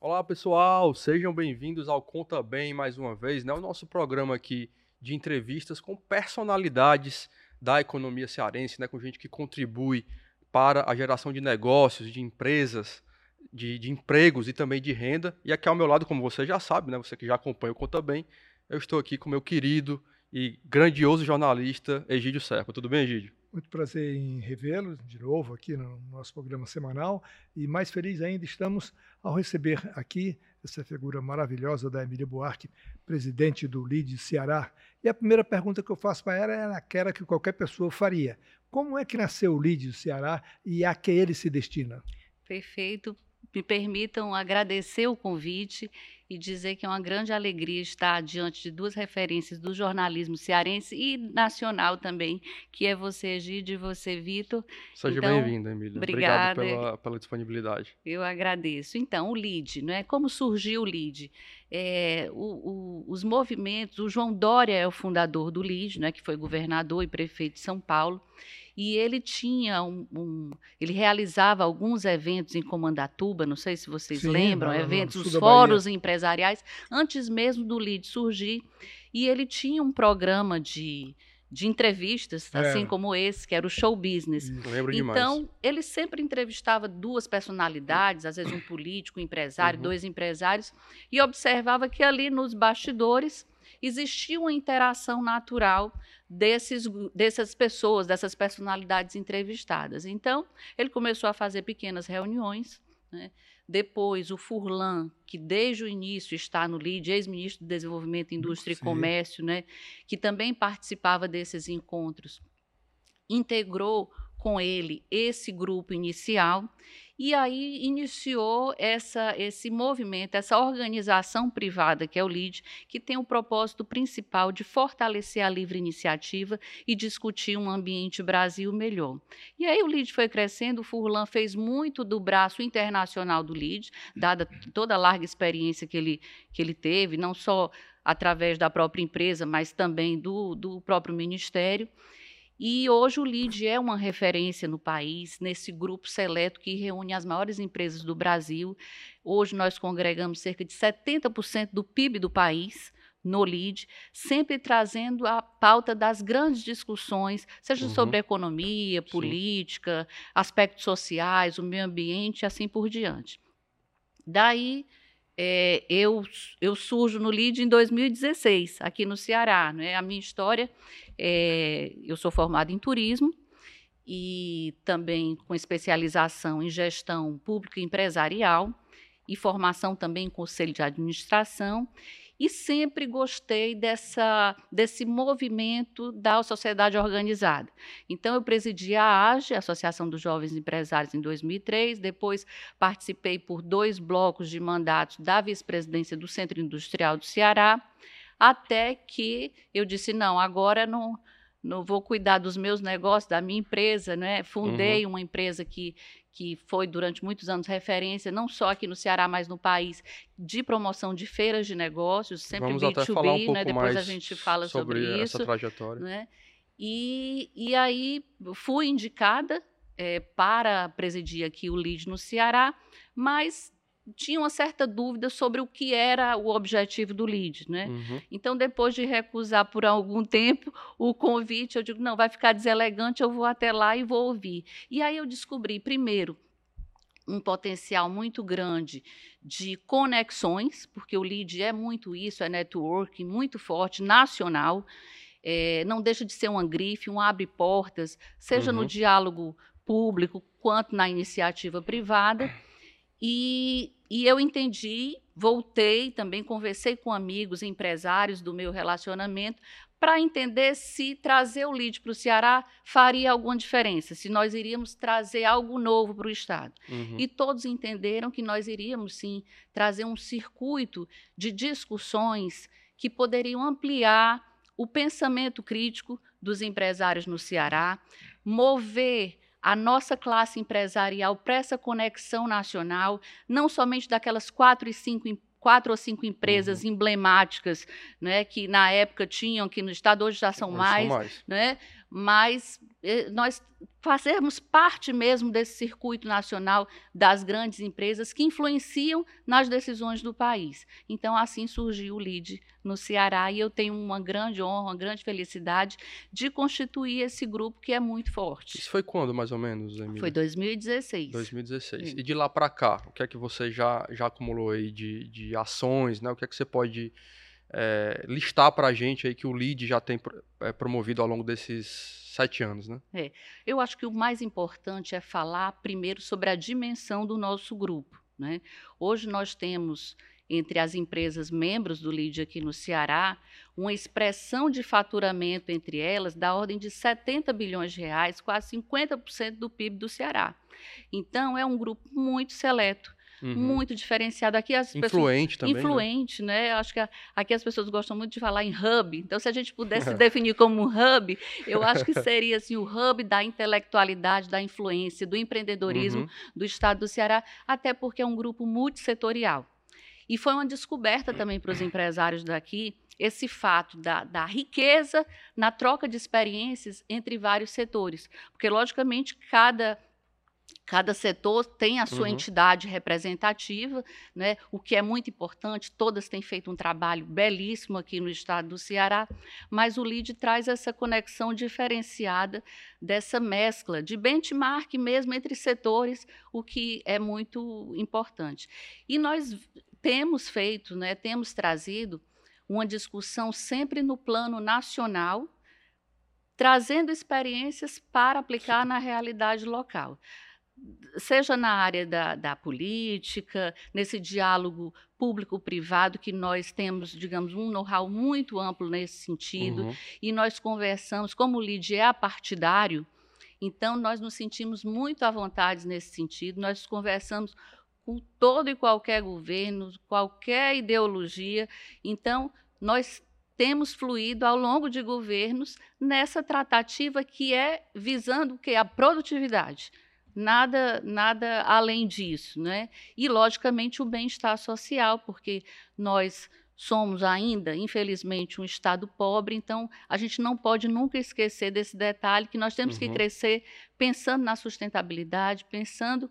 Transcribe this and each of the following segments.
Olá pessoal, sejam bem-vindos ao Conta Bem mais uma vez, né? O nosso programa aqui de entrevistas com personalidades da economia cearense, né? Com gente que contribui para a geração de negócios, de empresas, de, de, empregos e também de renda. E aqui ao meu lado, como você já sabe, né? Você que já acompanha o Conta Bem, eu estou aqui com meu querido e grandioso jornalista Egídio Serpa. Tudo bem, Egídio? Muito prazer em revê-lo de novo aqui no nosso programa semanal e mais feliz ainda estamos ao receber aqui essa figura maravilhosa da Emília Buarque, presidente do LID Ceará. E a primeira pergunta que eu faço para ela é aquela que qualquer pessoa faria. Como é que nasceu o LID Ceará e a que ele se destina? Perfeito. Me permitam agradecer o convite e dizer que é uma grande alegria estar diante de duas referências do jornalismo cearense e nacional também, que é você, Egídio, e você, Vitor. Seja então, bem-vinda, Emília. Obrigada. Obrigado pela, pela, disponibilidade. Eu agradeço. Então, o LID, né? como surgiu o LID? É, o, o, os movimentos, o João Dória é o fundador do LID, né? que foi governador e prefeito de São Paulo, e ele tinha um, um, ele realizava alguns eventos em Comandatuba, não sei se vocês Sim, lembram, não, eventos, os fóruns empresariais, antes mesmo do LID surgir, e ele tinha um programa de, de entrevistas, é. assim como esse, que era o show business. Lembro então, demais. ele sempre entrevistava duas personalidades, às vezes um político, um empresário, uhum. dois empresários, e observava que ali nos bastidores existia uma interação natural desses, dessas pessoas, dessas personalidades entrevistadas. Então, ele começou a fazer pequenas reuniões. Né? Depois, o Furlan, que desde o início está no LID, ex-ministro do Desenvolvimento, Indústria Sim. e Comércio, né? que também participava desses encontros, integrou com ele esse grupo inicial e aí iniciou essa, esse movimento, essa organização privada que é o LID, que tem o propósito principal de fortalecer a livre iniciativa e discutir um ambiente Brasil melhor. E aí o LID foi crescendo, o Furlan fez muito do braço internacional do LID, dada toda a larga experiência que ele, que ele teve, não só através da própria empresa, mas também do, do próprio ministério. E hoje o LID é uma referência no país, nesse grupo seleto que reúne as maiores empresas do Brasil. Hoje nós congregamos cerca de 70% do PIB do país no LID, sempre trazendo a pauta das grandes discussões, seja uhum. sobre economia, política, Sim. aspectos sociais, o meio ambiente e assim por diante. Daí é, eu, eu surjo no LID em 2016, aqui no Ceará. Né? A minha história, é, eu sou formada em turismo e também com especialização em gestão pública e empresarial e formação também em conselho de administração e sempre gostei dessa, desse movimento da sociedade organizada. Então, eu presidi a AGE, Associação dos Jovens Empresários, em 2003, depois participei por dois blocos de mandatos da vice-presidência do Centro Industrial do Ceará, até que eu disse: não, agora não não vou cuidar dos meus negócios, da minha empresa, né? Fundei uhum. uma empresa que, que foi durante muitos anos referência, não só aqui no Ceará, mas no país, de promoção de feiras de negócios, sempre Vamos B2B, até falar um né? Depois a gente fala sobre, sobre isso. essa trajetória. Né? E, e aí fui indicada é, para presidir aqui o LID no Ceará, mas tinha uma certa dúvida sobre o que era o objetivo do LID. Né? Uhum. Então, depois de recusar por algum tempo o convite, eu digo: não, vai ficar deselegante, eu vou até lá e vou ouvir. E aí eu descobri, primeiro, um potencial muito grande de conexões, porque o LID é muito isso, é networking muito forte, nacional. É, não deixa de ser uma grife, um abre portas, seja uhum. no diálogo público quanto na iniciativa privada. E, e eu entendi, voltei também, conversei com amigos, empresários do meu relacionamento, para entender se trazer o lead para o Ceará faria alguma diferença, se nós iríamos trazer algo novo para o Estado. Uhum. E todos entenderam que nós iríamos, sim, trazer um circuito de discussões que poderiam ampliar o pensamento crítico dos empresários no Ceará, mover a nossa classe empresarial para essa conexão nacional, não somente daquelas quatro e cinco quatro ou cinco empresas uhum. emblemáticas, né, que na época tinham, que no estado hoje já são mais, são mais, né, mas eh, nós fazermos parte mesmo desse circuito nacional das grandes empresas que influenciam nas decisões do país. Então, assim surgiu o LID no Ceará e eu tenho uma grande honra, uma grande felicidade de constituir esse grupo que é muito forte. Isso foi quando, mais ou menos, Emília? Foi 2016. 2016. Sim. E de lá para cá, o que é que você já, já acumulou aí de, de ações, né? O que é que você pode é, listar para a gente aí que o LID já tem é, promovido ao longo desses sete anos, né? É. Eu acho que o mais importante é falar primeiro sobre a dimensão do nosso grupo. Né? Hoje nós temos entre as empresas membros do LID aqui no Ceará, uma expressão de faturamento entre elas da ordem de 70 bilhões de reais, quase 50% do PIB do Ceará. Então, é um grupo muito seleto Uhum. muito diferenciado. Aqui as influente pessoas, também. Influente, né? né? Acho que aqui as pessoas gostam muito de falar em hub. Então, se a gente pudesse definir como um hub, eu acho que seria assim, o hub da intelectualidade, da influência, do empreendedorismo uhum. do estado do Ceará, até porque é um grupo multissetorial. E foi uma descoberta também para os empresários daqui esse fato da, da, riqueza na troca de experiências entre vários setores. Porque, logicamente, cada Cada setor tem a sua uhum. entidade representativa, né? o que é muito importante. Todas têm feito um trabalho belíssimo aqui no estado do Ceará, mas o LID traz essa conexão diferenciada dessa mescla de benchmark mesmo entre setores, o que é muito importante. E nós temos feito, né, temos trazido uma discussão sempre no plano nacional, trazendo experiências para aplicar na realidade local seja na área da, da política, nesse diálogo público-privado, que nós temos, digamos, um know-how muito amplo nesse sentido, uhum. e nós conversamos, como o LID é apartidário, então nós nos sentimos muito à vontade nesse sentido, nós conversamos com todo e qualquer governo, qualquer ideologia, então nós temos fluído ao longo de governos nessa tratativa que é visando o que a produtividade, nada, nada além disso, né? E logicamente o bem-estar social, porque nós somos ainda, infelizmente, um estado pobre, então a gente não pode nunca esquecer desse detalhe que nós temos uhum. que crescer pensando na sustentabilidade, pensando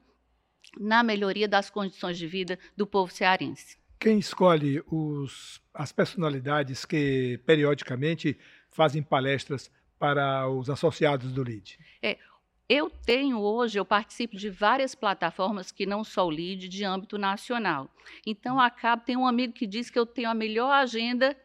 na melhoria das condições de vida do povo cearense. Quem escolhe os, as personalidades que periodicamente fazem palestras para os associados do LID? É, eu tenho hoje, eu participo de várias plataformas que não sou lead de âmbito nacional. Então, acabo, tem um amigo que diz que eu tenho a melhor agenda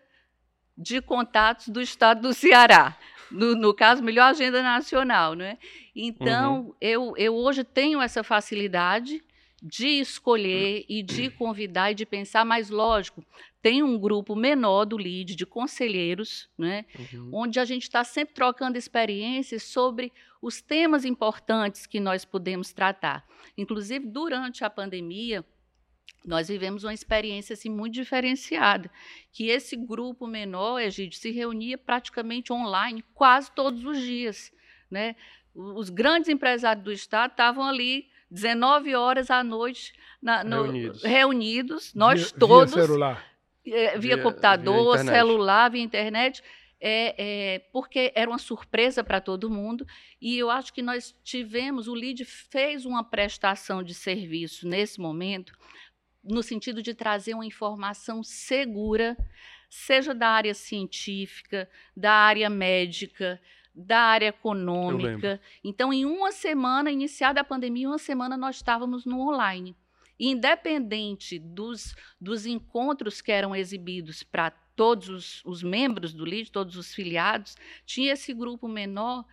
de contatos do estado do Ceará. No, no caso, melhor agenda nacional. Né? Então, uhum. eu, eu hoje tenho essa facilidade de escolher e de convidar e de pensar, mas lógico, tem um grupo menor do LID, de conselheiros, né, uhum. onde a gente está sempre trocando experiências sobre os temas importantes que nós podemos tratar. Inclusive, durante a pandemia, nós vivemos uma experiência assim, muito diferenciada, que esse grupo menor, Egídio, se reunia praticamente online quase todos os dias. Né? Os grandes empresários do Estado estavam ali 19 horas à noite na, no, reunidos. reunidos. nós via, todos. Via celular. Via, via computador, via celular, via internet. É, é, porque era uma surpresa para todo mundo. E eu acho que nós tivemos, o LID fez uma prestação de serviço nesse momento, no sentido de trazer uma informação segura, seja da área científica, da área médica, da área econômica. Então, em uma semana, iniciada a pandemia, uma semana nós estávamos no online. Independente dos, dos encontros que eram exibidos para todos os, os, membros do LID, todos os filiados, tinha esse grupo menor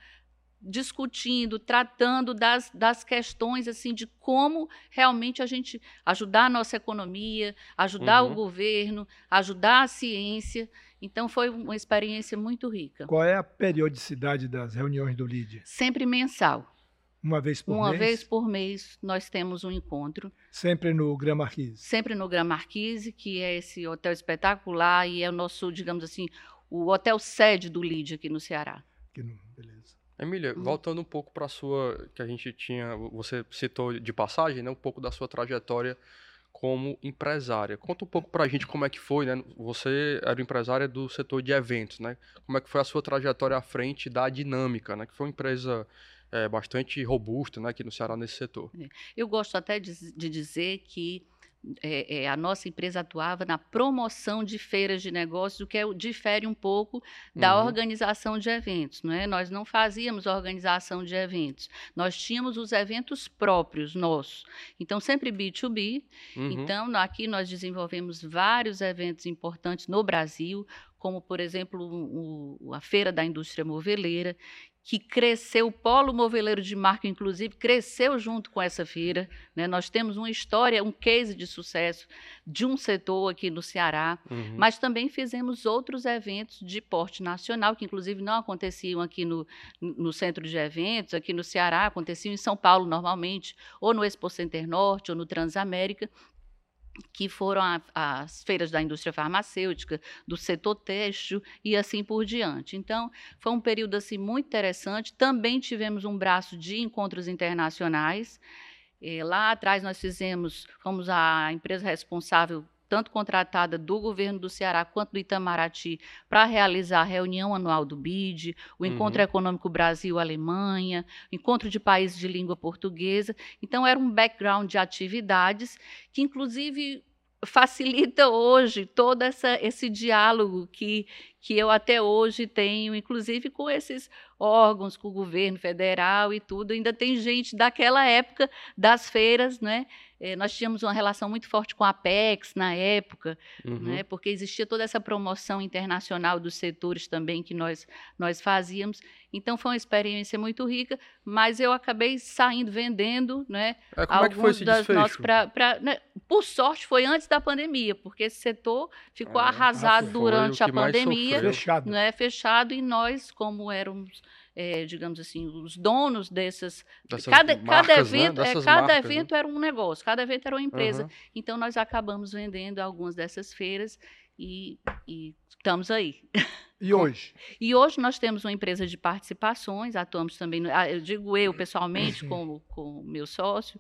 discutindo, tratando das, das questões assim de como realmente a gente ajudar a nossa economia, ajudar uhum. o governo, ajudar a ciência. Então foi uma experiência muito rica. Qual é a periodicidade das reuniões do LID? Sempre mensal. Uma vez por uma mês? Uma vez por mês nós temos um encontro. Sempre no Gran Marquise? Sempre no Gran Marquise, que é esse hotel espetacular e é o nosso, digamos assim, o hotel sede do LID aqui no Ceará. Aqui no, beleza. Emília, hum. voltando um pouco para a sua, que a gente tinha, você citou de passagem, né, um pouco da sua trajetória como empresária. Conta um pouco para a gente como é que foi, né? Você era empresária do setor de eventos, né? Como é que foi a sua trajetória à frente da Dinâmica, né? Que foi uma empresa é, bastante robusta né, aqui no Ceará nesse setor. É. Eu gosto até de, de dizer que é, é, a nossa empresa atuava na promoção de feiras de negócios, o que é, difere um pouco da uhum. organização de eventos. Não é? Nós não fazíamos organização de eventos, nós tínhamos os eventos próprios nossos. Então, sempre B2B. Uhum. Então, aqui nós desenvolvemos vários eventos importantes no Brasil, como, por exemplo, o, a Feira da Indústria Moveleira, que cresceu, o polo moveleiro de marca, inclusive, cresceu junto com essa feira. Né? Nós temos uma história, um case de sucesso de um setor aqui no Ceará, uhum. mas também fizemos outros eventos de porte nacional, que inclusive não aconteciam aqui no, no centro de eventos, aqui no Ceará, aconteciam em São Paulo normalmente, ou no Expo Center Norte, ou no Transamérica, que foram a, as feiras da indústria farmacêutica, do setor têxtil e assim por diante. Então, foi um período assim muito interessante. Também tivemos um braço de encontros internacionais. Eh, lá atrás nós fizemos, fomos a empresa responsável tanto contratada do governo do Ceará quanto do Itamaraty, para realizar a reunião anual do BID, o Encontro uhum. Econômico Brasil-Alemanha, Encontro de Países de Língua Portuguesa. Então, era um background de atividades que, inclusive, facilita hoje todo essa, esse diálogo que, que eu até hoje tenho, inclusive com esses órgãos, com o governo federal e tudo. Ainda tem gente daquela época das feiras, né? É, nós tínhamos uma relação muito forte com a Apex na época, uhum. né, porque existia toda essa promoção internacional dos setores também que nós, nós fazíamos. Então foi uma experiência muito rica, mas eu acabei saindo vendendo, né? É, como é que foi esse desfecho? Pra, pra, né, por sorte foi antes da pandemia, porque esse setor ficou ah, arrasado durante a pandemia, fechado. Né, fechado e nós como éramos é, digamos assim, os donos dessas. dessas cada, marcas, cada evento, né? é, cada marcas, evento né? era um negócio, cada evento era uma empresa. Uhum. Então nós acabamos vendendo algumas dessas feiras e, e estamos aí. E hoje? E hoje nós temos uma empresa de participações, atuamos também, ah, eu digo eu pessoalmente, com o meu sócio,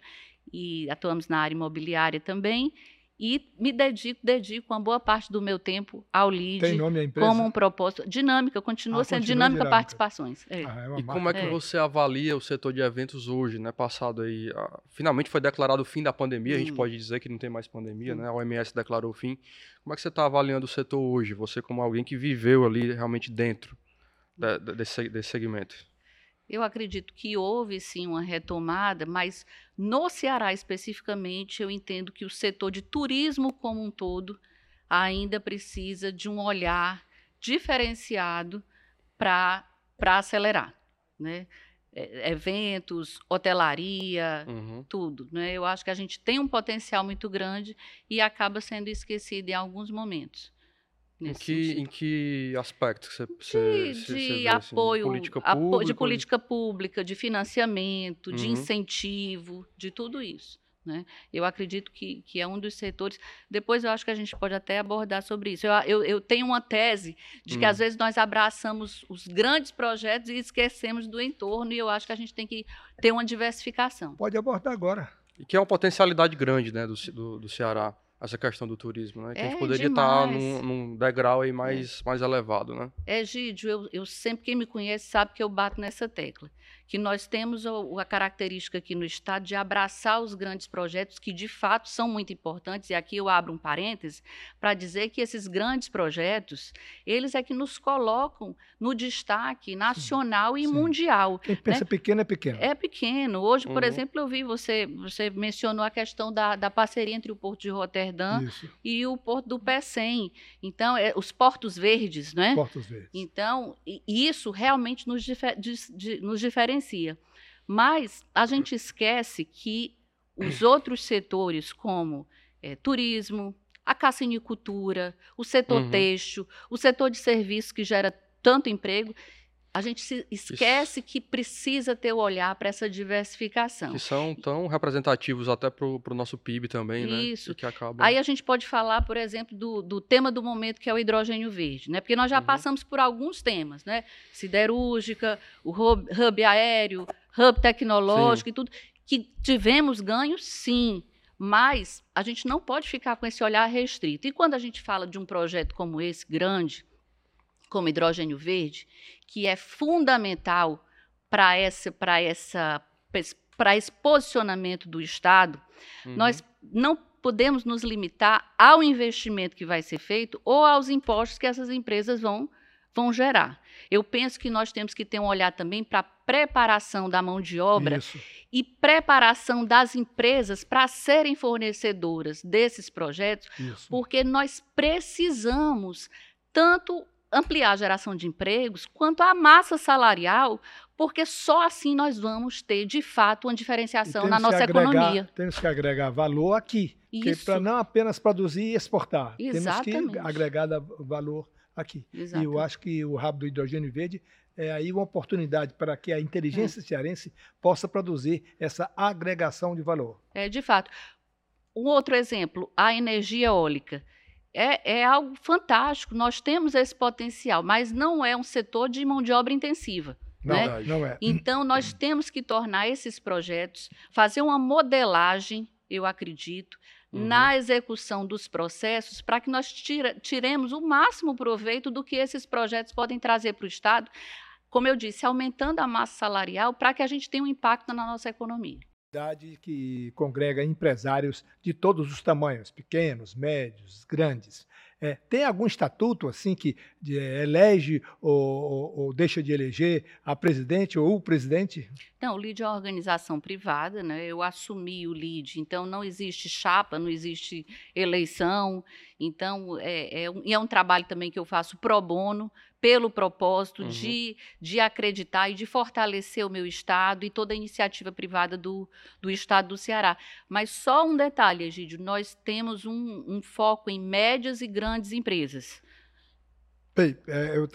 e atuamos na área imobiliária também e me dedico, dedico uma boa parte do meu tempo ao lead. Tem nome a empresa? Como um propósito. Dinâmica, continua ah, sendo continua dinâmica, dinâmica, Participações. É. Ah, é e como é que é. você avalia o setor de eventos hoje, né? Passado aí. Ah, finalmente foi declarado o fim da pandemia, hum. a gente pode dizer que não tem mais pandemia, hum. né? A OMS declarou o fim. Como é que você está avaliando o setor hoje? Você, como alguém que viveu ali realmente dentro desse, desse segmento? Eu acredito que houve sim uma retomada, mas no Ceará especificamente, eu entendo que o setor de turismo como um todo ainda precisa de um olhar diferenciado para acelerar. Né? É, eventos, hotelaria, uhum. tudo. Né? Eu acho que a gente tem um potencial muito grande e acaba sendo esquecido em alguns momentos. Em que, em que aspecto você, você, de, você de assim? apoio, política pública, de política pública, de financiamento, uhum. de incentivo, de tudo isso. Né? Eu acredito que, que é um dos setores. Depois eu acho que a gente pode até abordar sobre isso. Eu, eu, eu tenho uma tese de que às vezes nós abraçamos os grandes projetos e esquecemos do entorno, e eu acho que a gente tem que ter uma diversificação. Pode abordar agora. E que é uma potencialidade grande né, do, do, do Ceará essa questão do turismo, né? Que é, a gente poderia estar tá num, num, degrau aí mais, é. mais elevado, né? É, Gídio, eu, eu sempre, quem me conhece sabe que eu bato nessa tecla que nós temos a, característica aqui no Estado de abraçar os grandes projetos que, de fato, são muito importantes, e aqui eu abro um parêntese para dizer que esses grandes projetos, eles é que nos colocam no destaque nacional sim, e sim. mundial. Quem pensa né? pequeno é pequeno. É pequeno. Hoje, por uhum. exemplo, eu vi você, você mencionou a questão da, da parceria entre o Porto de Roterdã Isso. e o Porto do Pecém. Então, é, os portos verdes, não é? Portos verdes. Então, isso realmente nos, difer, nos diferencia diferencia. Mas a gente esquece que os outros setores, como é, turismo, a cassinicultura, o setor uhum. têxtil, o setor de serviços que gera tanto emprego, a gente se esquece Isso. que precisa ter o olhar para essa diversificação. Que são tão representativos até para o nosso PIB também, né? Isso. Que acaba... Aí a gente pode falar, por exemplo, do, do tema do momento, que é o hidrogênio verde, né? Porque nós já uhum. passamos por alguns temas, né? Siderúrgica, o hub, hub aéreo, hub tecnológico sim. e tudo, que tivemos ganhos, sim. Mas a gente não pode ficar com esse olhar restrito. E quando a gente fala de um projeto como esse, grande, como hidrogênio verde, que é fundamental para essa, para essa, para esse posicionamento do Estado, uhum. nós não podemos nos limitar ao investimento que vai ser feito ou aos impostos que essas empresas vão, vão gerar. Eu penso que nós temos que ter um olhar também para a preparação da mão de obra Isso. e preparação das empresas para serem fornecedoras desses projetos, Isso. porque nós precisamos tanto ampliar a geração de empregos quanto a massa salarial, porque só assim nós vamos ter, de fato, uma diferenciação na nossa agregar, economia. Temos que agregar valor aqui, para não apenas produzir e exportar. Exatamente. Temos que agregar valor aqui. Exatamente. E eu acho que o rabo do hidrogênio verde é aí uma oportunidade para que a inteligência é. cearense possa produzir essa agregação de valor. É, de fato. Um outro exemplo, a energia eólica. É, é, algo fantástico, nós temos esse potencial, mas não é um setor de mão de obra intensiva. Não, né? não é. Então, nós temos que tornar esses projetos, fazer uma modelagem, eu acredito, uhum. na execução dos processos, para que nós tira, tiremos o máximo proveito do que esses projetos podem trazer para o Estado, como eu disse, aumentando a massa salarial para que a gente tenha um impacto na nossa economia que congrega empresários de todos os tamanhos, pequenos, médios, grandes. É, tem algum estatuto assim que de, elege ou, ou, ou, deixa de eleger a presidente ou o presidente? Não, o LID é uma organização privada, né? Eu assumi o LID, então não existe chapa, não existe eleição. Então, é, é, um, é um trabalho também que eu faço pro bono, pelo propósito uhum. de, de acreditar e de fortalecer o meu Estado e toda a iniciativa privada do, do Estado do Ceará. Mas só um detalhe, Egídio, nós temos um, um foco em médias e grandes empresas. Bem, é, eu,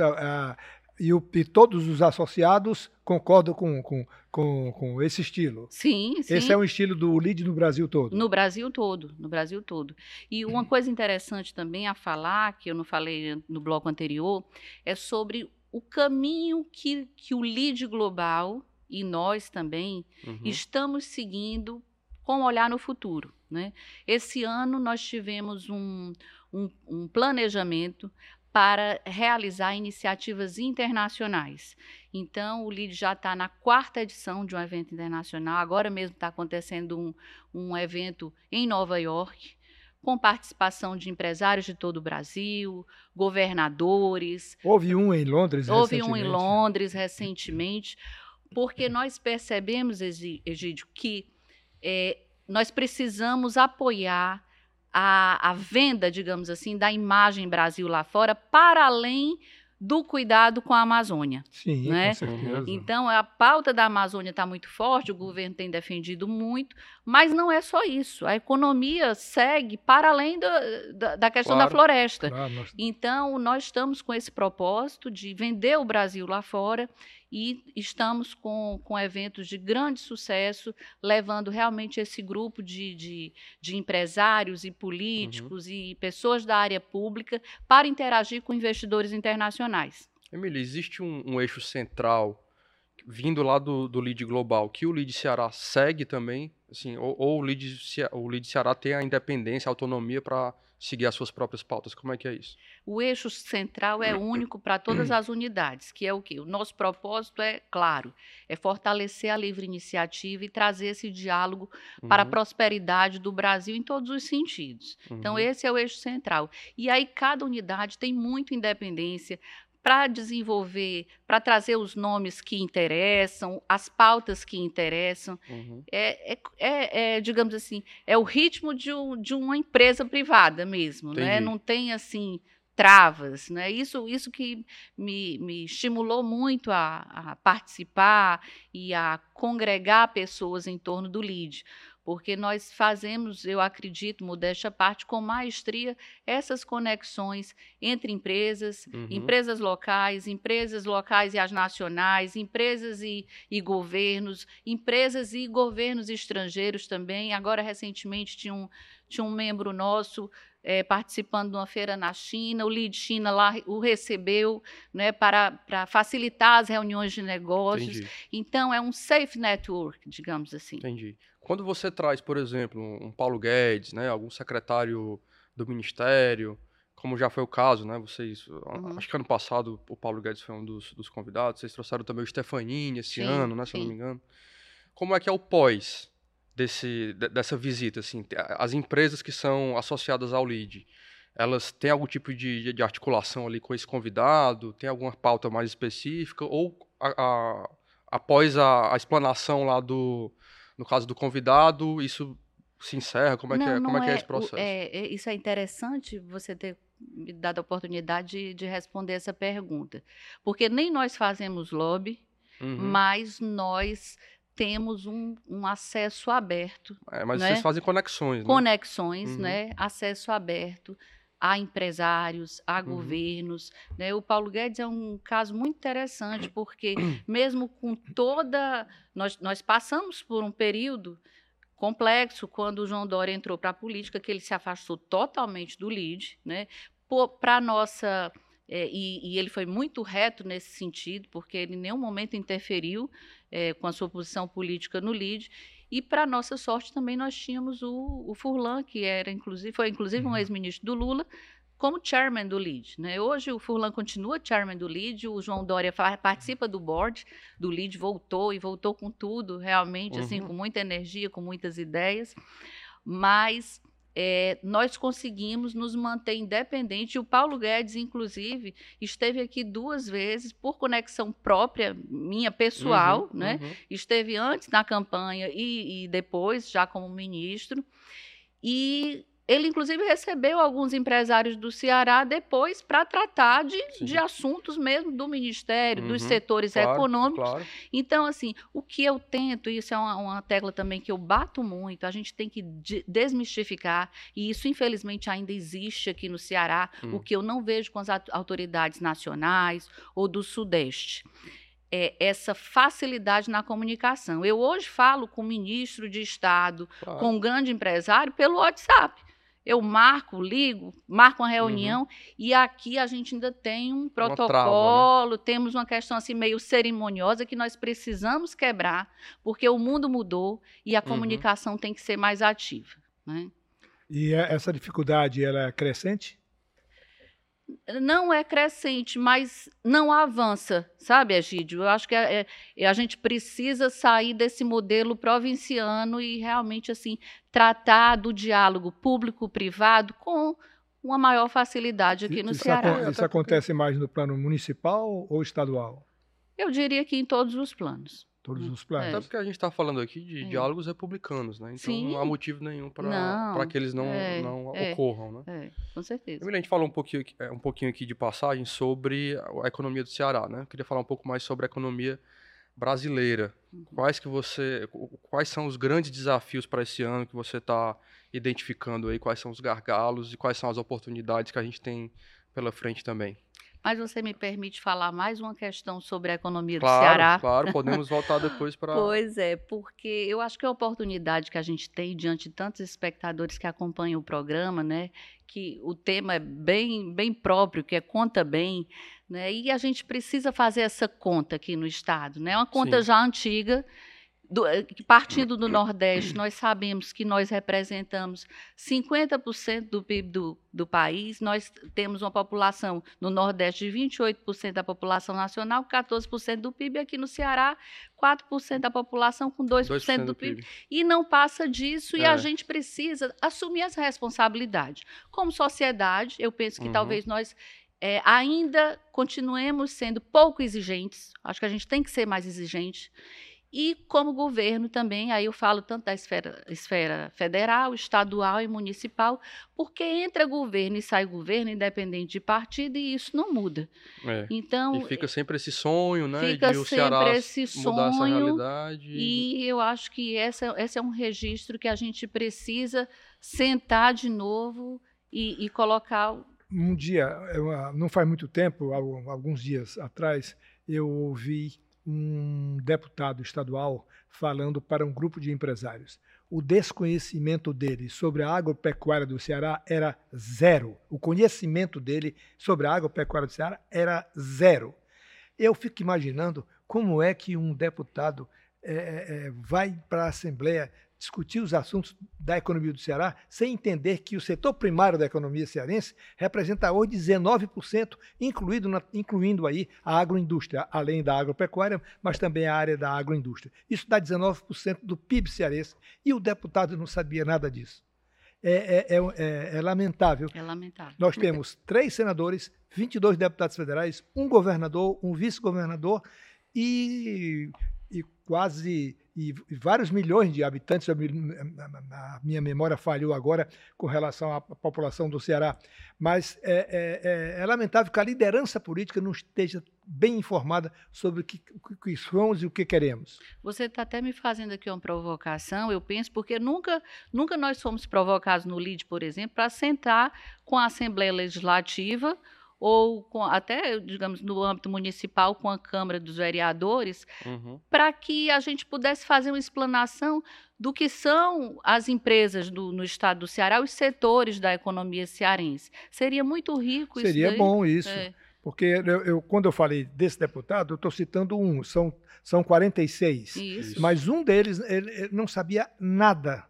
e, o, e todos os associados concordam com, com, com, com, esse estilo. Sim, sim. Esse é um estilo do LID no Brasil todo. No Brasil todo, no Brasil todo. E uma coisa interessante também a falar, que eu não falei no bloco anterior, é sobre o caminho que, que o LID global e nós também uhum. estamos seguindo com um olhar no futuro. Né? Esse ano nós tivemos um, um, um planejamento para realizar iniciativas internacionais. Então, o LID já está na quarta edição de um evento internacional. Agora mesmo está acontecendo um, um evento em Nova York, com participação de empresários de todo o Brasil, governadores. Houve um em Londres Houve um em Londres recentemente, porque nós percebemos, Egídio, que é, nós precisamos apoiar a, a venda, digamos assim, da imagem Brasil lá fora, para além do cuidado com a Amazônia. Sim, né? com certeza. Então, a pauta da Amazônia está muito forte, o governo tem defendido muito, mas não é só isso. A economia segue para além do, da, da, questão claro, da floresta. Claro. Então, nós estamos com esse propósito de vender o Brasil lá fora e estamos com, com eventos de grande sucesso, levando realmente esse grupo de, de, de empresários e políticos uhum. e pessoas da área pública para interagir com investidores internacionais. Emília, existe um, um eixo central vindo lá do, do Lead Global, que o Lead Ceará segue também, assim, ou, ou o, Lead, o Lead Ceará tem a independência, a autonomia para seguir as suas próprias pautas. Como é que é isso? O eixo central é único para todas as unidades, que é o quê? O nosso propósito é, claro, é fortalecer a livre iniciativa e trazer esse diálogo uhum. para a uhum. prosperidade do Brasil em todos os sentidos. Então, uhum. Então, esse é o eixo central. E aí, cada unidade tem muita independência para desenvolver, para trazer os nomes que interessam, as pautas que interessam. Uhum. É, é, é, é, digamos assim, é o ritmo de, um, de uma empresa privada mesmo, né? Não tem assim travas, né? Isso, isso que me, me estimulou muito a, a participar e a congregar pessoas em torno do LID, porque nós fazemos, eu acredito, modéstia à parte, com maestria, essas conexões entre empresas, uhum. empresas locais, empresas locais e as nacionais, empresas e, e governos, empresas e governos estrangeiros também. Agora, recentemente, tinha um, tinha um membro nosso é, participando de uma feira na China, o Lead China lá o recebeu né, para, para facilitar as reuniões de negócios. Entendi. Então, é um safe network, digamos assim. Entendi. Quando você traz, por exemplo, um Paulo Guedes, né, algum secretário do ministério, como já foi o caso, né? Vocês, uhum. acho que ano passado o Paulo Guedes foi um dos, dos convidados, vocês trouxeram também o Stefanini esse sim, ano, né? Se sim. eu não me engano. Como é que é o pós desse, dessa visita, assim? As empresas que são associadas ao LEAD, elas têm algum tipo de, de articulação ali com esse convidado? Tem alguma pauta mais específica? Ou a, a, após a, a explanação lá do, no caso do convidado, isso se encerra? Como é, não, que, é, como é, que é, é esse processo? É, é, isso é interessante você ter me dado a oportunidade de, de, responder essa pergunta. Porque nem nós fazemos lobby, uhum. mas nós temos um, um acesso aberto. É, mas né? vocês fazem conexões, né? Conexões, uhum. né? Acesso aberto a empresários, a uhum. governos. Né? O Paulo Guedes é um caso muito interessante, porque mesmo com toda. Nós, nós passamos por um período complexo quando o João Dória entrou para a política, que ele se afastou totalmente do LID, né? Para nossa é, e, e, ele foi muito reto nesse sentido, porque ele em nenhum momento interferiu é, com a sua posição política no LID. E para nossa sorte também nós tínhamos o, o Furlan, que era inclusive foi inclusive um uhum. ex-ministro do Lula, como chairman do LEAD. Né? Hoje o Furlan continua chairman do LEAD, o João Dória participa do board do LEAD, voltou e voltou com tudo, realmente, assim, uhum. assim, com muita energia, com muitas ideias, mas é, nós conseguimos nos manter independentes. O Paulo Guedes, inclusive, esteve aqui duas vezes por conexão própria, minha pessoal, uhum, né? Uhum. Esteve antes na campanha e, e depois, já como ministro. E ele, inclusive, recebeu alguns empresários do Ceará depois para tratar de, de assuntos mesmo do Ministério, uhum, dos setores claro, econômicos. Claro. Então, assim, o que eu tento, e isso é uma, uma, tecla também que eu bato muito, a gente tem que de, desmistificar, e isso, infelizmente, ainda existe aqui no Ceará, o que eu não vejo com as autoridades nacionais ou do Sudeste. É, essa facilidade na comunicação. Eu hoje falo com o ministro de Estado, claro. com um grande empresário, pelo WhatsApp. Eu marco, ligo, marco uma reunião uhum. e aqui a gente ainda tem um protocolo, trava, né? temos uma questão assim meio cerimoniosa que nós precisamos quebrar, porque o mundo mudou e a uhum. comunicação tem que ser mais ativa. Né? E é, essa dificuldade ela é crescente? Não é crescente, mas não avança, sabe, Egídio? Eu acho que é, é, a gente precisa sair desse modelo provinciano e realmente assim tratar do diálogo público-privado com uma maior facilidade aqui no isso Ceará. Isso acontece mais no plano municipal ou estadual? Eu diria que em todos os planos todos os planos. Até porque a gente está falando aqui de é. diálogos republicanos, né? Então Sim. não há motivo nenhum para que eles não, é, não é, ocorram, né? É, com certeza. a gente falou um pouquinho, é, um pouquinho aqui de passagem sobre a economia do Ceará, né? Eu queria falar um pouco mais sobre a economia brasileira. Uhum. Quais que você, quais são os grandes desafios para esse ano que você está identificando aí? Quais são os gargalos e quais são as oportunidades que a gente tem pela frente também? Mas você me permite falar mais uma questão sobre a economia claro, do Ceará? Claro, podemos voltar depois para. Pois é, porque eu acho que é a oportunidade que a gente tem diante de tantos espectadores que acompanham o programa, né? Que o tema é bem, bem próprio, que é conta bem, né? E a gente precisa fazer essa conta aqui no estado, né? É uma conta Sim. já antiga do, eh, partindo do Nordeste, nós sabemos que nós representamos 50% do PIB do, do país, nós temos uma população no Nordeste de 28% da população nacional, 14% do PIB, aqui no Ceará, 4% da população com 2%, 2% do PIB. PIB. E não passa disso, é. e a é. gente precisa assumir essa responsabilidade. Como sociedade, eu penso que uhum. talvez nós é, ainda continuemos sendo pouco exigentes, acho que a gente tem que ser mais exigente. E como governo também, aí eu falo tanto da esfera, esfera federal, estadual e municipal, porque entra governo e sai governo, independente de partido, e isso não muda. É. Então, e fica sempre esse sonho, né? Fica de o sempre Ceará esse sonho. E eu acho que essa, esse é um registro que a gente precisa sentar de novo e, e colocar. Um dia, não faz muito tempo, alguns dias atrás, eu ouvi um deputado estadual falando para um grupo de empresários. O desconhecimento dele sobre a agropecuária do Ceará era zero. O conhecimento dele sobre a agropecuária do Ceará era zero. Eu fico imaginando como é que um deputado é, é, vai para a Assembleia discutir os assuntos da economia do Ceará sem entender que o setor primário da economia cearense representa hoje 19%, incluído na, incluindo aí a agroindústria, além da agropecuária, mas também a área da agroindústria. Isso dá 19% do PIB cearense e o deputado não sabia nada disso. É, é, é, é, lamentável. É lamentável. Nós temos três senadores, 22 deputados federais, um governador, um vice-governador e, e quase e, vários milhões de habitantes, a minha memória falhou agora com relação à população do Ceará, mas é, é, é, é lamentável que a liderança política não esteja bem informada sobre o que, o que somos e o que queremos. Você está até me fazendo aqui uma provocação, eu penso, porque nunca, nunca nós fomos provocados no LID, por exemplo, para sentar com a Assembleia Legislativa ou com, até, digamos, no âmbito municipal, com a Câmara dos Vereadores, uhum. para que a gente pudesse fazer uma explanação do que são as empresas do, no estado do Ceará, os setores da economia cearense. Seria muito rico Seria isso. Seria bom isso. É. Porque eu, eu, quando eu falei desse deputado, eu estou citando um, são, são 46. Isso. Mas um deles ele, ele não sabia nada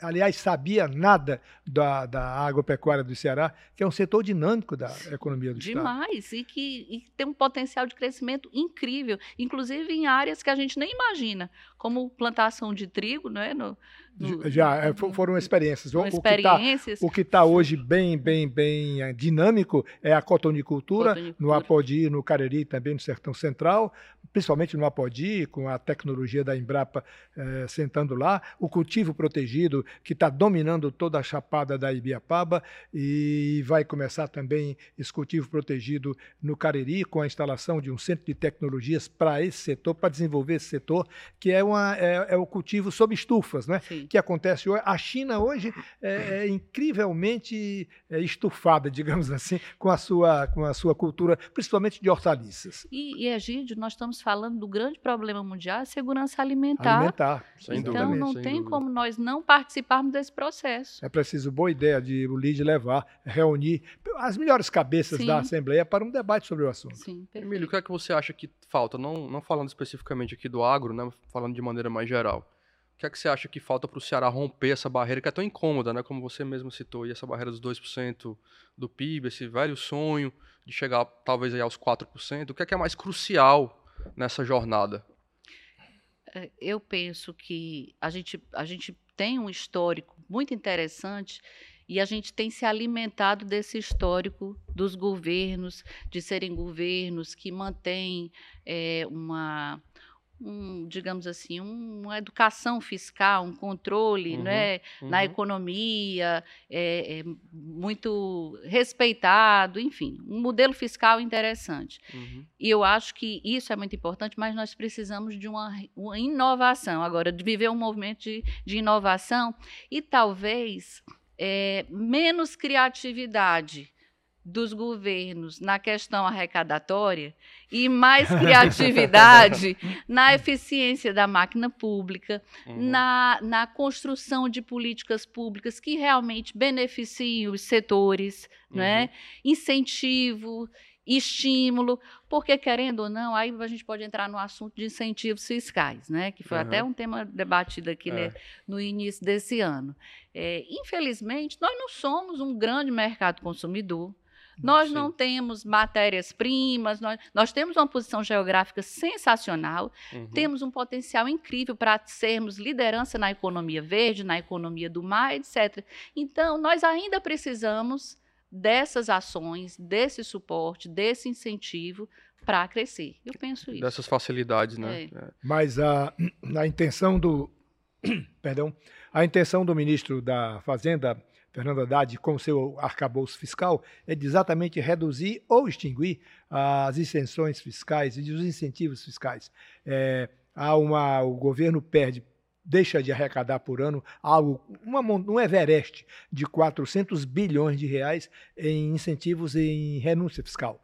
aliás, sabia nada da, da agropecuária do Ceará, que é um setor dinâmico da economia do Demais, Estado. Demais, e que e tem um potencial de crescimento incrível, inclusive em áreas que a gente nem imagina, como plantação de trigo, não é? No, no, Já, é, foram experiências. O, experiências. O que está tá hoje bem, bem, bem eh, dinâmico é a cotonicultura, cotonicultura. no Apodi, no Cariri, também no Sertão Central, principalmente no Apodi, com a tecnologia da Embrapa eh, sentando lá, o cultivo protegido, que está dominando toda a chapada da Ibiapaba, e vai começar também esse cultivo protegido no Cariri, com a instalação de um centro de tecnologias para esse setor, para desenvolver esse setor, que é, uma, é, é o cultivo sob estufas, né? que acontece hoje. A China hoje é, é incrivelmente é, estufada, digamos assim, com a sua, com a sua cultura, principalmente de hortaliças. E, e Egídio, nós estamos falando do grande problema mundial, a segurança alimentar. Alimentar, sem então, dúvida. Então, não tem dúvida. como nós não participarmos desse processo. É preciso, boa ideia de o LID levar, reunir as melhores cabeças Sim. da Assembleia para um debate sobre o assunto. Sim, Emílio, o que é que você acha que falta? Não, não falando especificamente aqui do agro, né, falando de maneira mais geral. O que é que você acha que falta para o Ceará romper essa barreira que é tão incômoda, né? Como você mesmo citou, e essa barreira dos 2% do PIB, esse velho sonho de chegar talvez aí aos 4%. O que é que é mais crucial nessa jornada? É, eu penso que a gente, a gente tem um histórico muito interessante e a gente tem se alimentado desse histórico dos governos, de serem governos que mantêm é, uma, um, digamos assim, um, uma educação fiscal, um controle uhum, né, uhum. na economia, é, é, muito respeitado, enfim, um modelo fiscal interessante. Uhum. E eu acho que isso é muito importante, mas nós precisamos de uma, uma inovação agora, de viver um movimento de, de inovação e talvez é, menos criatividade dos governos na questão arrecadatória e mais criatividade na eficiência da máquina pública, uhum. na, na construção de políticas públicas que realmente beneficiem os setores, uhum. né? incentivo, estímulo, porque querendo ou não, aí a gente pode entrar no assunto de incentivos fiscais, né? que foi uhum. até um tema debatido aqui né, é. né, no início desse ano. É, infelizmente, nós não somos um grande mercado consumidor, nós Sim. não temos matérias-primas, nós, nós temos uma posição geográfica sensacional, uhum. temos um potencial incrível para sermos liderança na economia verde, na economia do mar, etc. Então, nós ainda precisamos dessas ações, desse suporte, desse incentivo para crescer. Eu penso isso. Dessas facilidades, né? É. É. Mas a, a intenção do perdão, a intenção do ministro da Fazenda Fernando Haddad, com seu arcabouço fiscal, é de exatamente reduzir ou extinguir as isenções fiscais e os incentivos fiscais. É, há uma, o governo perde deixa de arrecadar por ano algo, uma, um Everest de 400 bilhões de reais em incentivos e em renúncia fiscal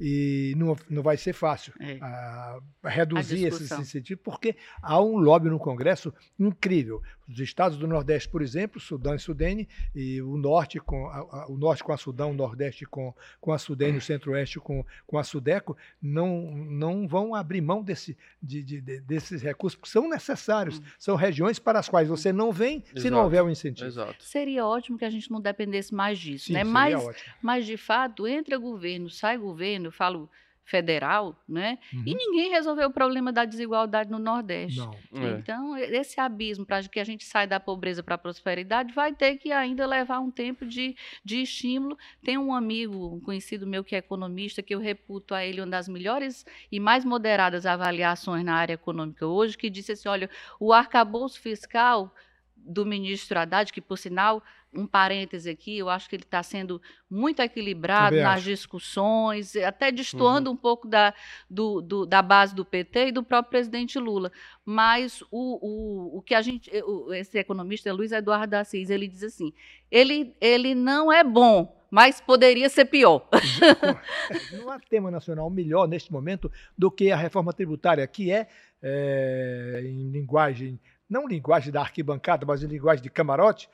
e não, não vai ser fácil é. a, a reduzir esses incentivos, porque há um lobby no Congresso incrível. Os estados do Nordeste, por exemplo, Sudão e Sudene, e o Norte com a, a, o Norte com a Sudão, o Nordeste com, com a Sudene, o Centro-Oeste com, com a Sudeco, não, não vão abrir mão desse, de, de, de, desses recursos, porque são necessários. Hum. São regiões para as quais você não vem Exato. se não houver o um incentivo. Exato. Seria ótimo que a gente não dependesse mais disso. Sim, né? mas, ótimo. mas, de fato, entra governo, sai governo, eu falo federal, né? Uhum. E ninguém resolveu o problema da desigualdade no Nordeste. É. Então, esse abismo para que a gente saia da pobreza para a prosperidade vai ter que ainda levar um tempo de, de estímulo. Tem um amigo, um conhecido meu que é economista, que eu reputo a ele uma das melhores e mais moderadas avaliações na área econômica hoje, que disse assim: olha, o arcabouço fiscal do ministro Haddad, que por sinal um parêntese aqui, eu acho que ele está sendo muito equilibrado nas discussões, até destoando uhum. um pouco da, do, do, da base do PT e do próprio presidente Lula. Mas o, o, o que a gente, esse economista Luiz Eduardo Assis, ele diz assim, ele, ele não é bom, mas poderia ser pior. Não há tema nacional melhor neste momento do que a reforma tributária, que é, é em linguagem, não linguagem da arquibancada, mas em linguagem de camarote,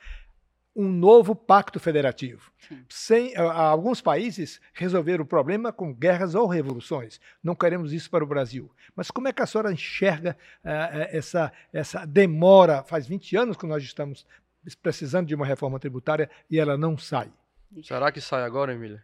um novo pacto federativo. Sem, uh, alguns países resolveram o problema com guerras ou revoluções. Não queremos isso para o Brasil. Mas como é que a senhora enxerga uh, essa, essa demora? Faz 20 anos que nós estamos precisando de uma reforma tributária e ela não sai. Será que sai agora, Emília?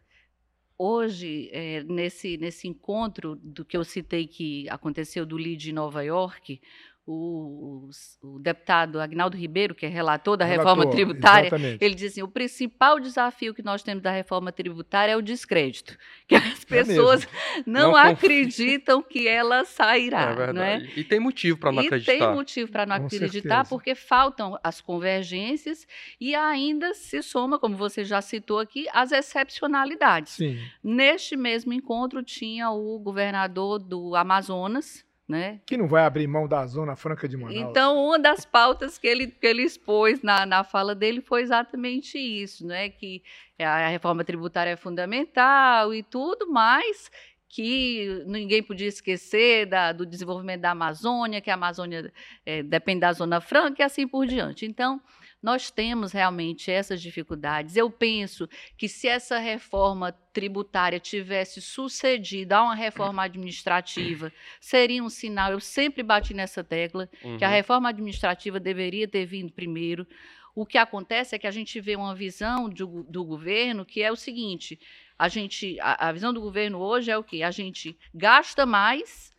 Hoje, é, nesse, nesse encontro do que eu citei que aconteceu do LID em Nova York, o, o, deputado Agnaldo Ribeiro, que é relator da relator, reforma tributária, exatamente. ele diz assim: o principal desafio que nós temos da reforma tributária é o descrédito, que as é pessoas é não, não, acreditam que ela sairá. É não é? E tem motivo para não e acreditar. Tem motivo para não Com acreditar, certeza. porque faltam as convergências e ainda se soma, como você já citou aqui, as excepcionalidades. Sim. Neste mesmo encontro tinha o governador do Amazonas, né? Que não vai abrir mão da Zona Franca de Manaus. Então, uma das pautas que ele, que ele expôs na, na fala dele foi exatamente isso, né? que a reforma tributária é fundamental e tudo, mas que ninguém podia esquecer da, do desenvolvimento da Amazônia, que a Amazônia é, depende da Zona Franca e assim por diante. Então, nós temos realmente essas dificuldades. Eu penso que se essa reforma tributária tivesse sucedido a uma reforma administrativa, seria um sinal. Eu sempre bati nessa tecla uhum. que a uhum. reforma administrativa deveria ter vindo primeiro. O que acontece é que a gente vê uma visão do, do governo que é o seguinte: a gente, a, a visão do governo hoje é o que a gente gasta mais,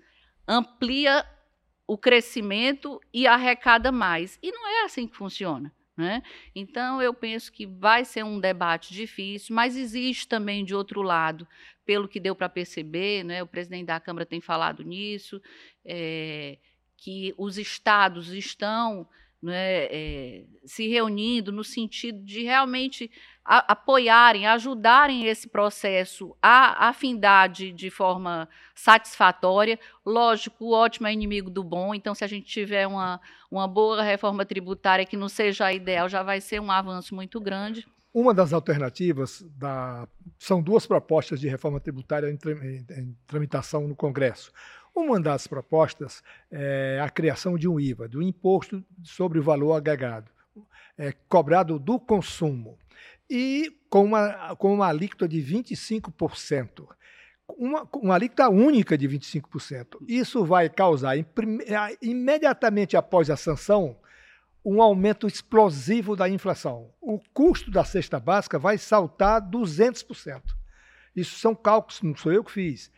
amplia o crescimento e arrecada mais. E não é assim que funciona. Né? Então, eu penso que vai ser um debate difícil, mas existe também, de outro lado, pelo que deu para perceber, né, o presidente da Câmara tem falado nisso, é, que os estados estão né, é, se reunindo no sentido de realmente a, apoiarem, ajudarem esse processo a afindar de, forma satisfatória. Lógico, o ótimo é inimigo do bom, então, se a gente tiver uma, uma boa reforma tributária que não seja a ideal, já vai ser um avanço muito grande. Uma das alternativas da, são duas propostas de reforma tributária em, em, em tramitação no Congresso. Uma das propostas é a criação de um IVA, do Imposto sobre o Valor Agregado, é, cobrado do consumo, e com uma, com uma alíquota de 25%. Uma, uma alíquota única de 25%. Isso vai causar, imediatamente após a sanção, um aumento explosivo da inflação. O custo da cesta básica vai saltar 200%. Isso são cálculos, não sou eu que fiz,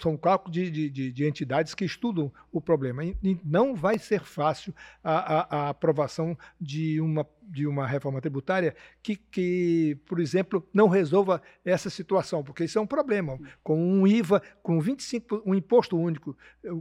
são cálculos de, de, de, entidades que estudam o problema. E não vai ser fácil a, a, a aprovação de uma, de uma reforma tributária que, que, por exemplo, não resolva essa situação, porque isso é um problema. Com um IVA, com 25, um imposto único,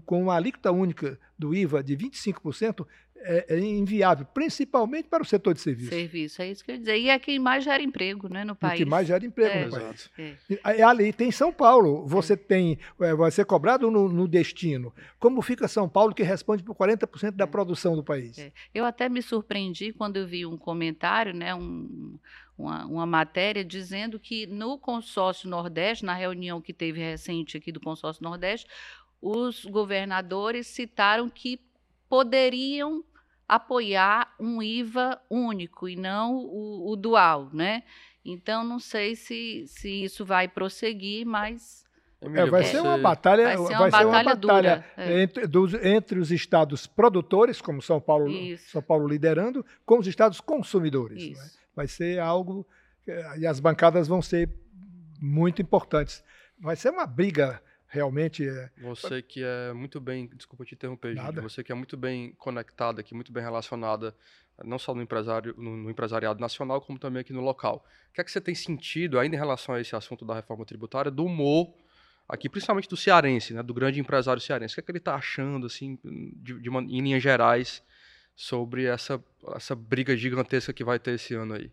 com uma alíquota única do IVA de 25%, é, é, inviável, principalmente para o setor de serviço. Serviço, é isso que eu ia dizer. E é quem mais gera emprego né, no país. O que mais gera emprego é, no país. É. é. Ali tem São Paulo, você tem, é, vai ser cobrado no, no, destino. Como fica São Paulo, que responde por 40% da é. produção do país? É. Eu até me surpreendi quando eu vi um comentário, né, um, uma, uma, matéria dizendo que no consórcio Nordeste, na reunião que teve recente aqui do consórcio Nordeste, os governadores citaram que poderiam apoiar um IVA único e não o, o dual, né? Então, não sei se, se isso vai prosseguir, mas é, vai ser uma batalha, vai ser uma, vai batalha, ser uma batalha é. entre, dos, entre, os estados produtores, como São Paulo, São Paulo liderando, com os estados consumidores. Né? Vai ser algo e as bancadas vão ser muito importantes. Vai ser uma briga realmente. É... Você que é muito bem, desculpa te interromper, Gide, você que é muito bem conectada aqui, muito bem relacionada, não só no, empresário, no, no, empresariado nacional, como também aqui no local. O que é que você tem sentido, ainda em relação a esse assunto da reforma tributária, do humor aqui, principalmente do cearense, né, do grande empresário cearense? O que é que ele está achando, assim, de, de uma, em linhas gerais, sobre essa, essa briga gigantesca que vai ter esse ano aí?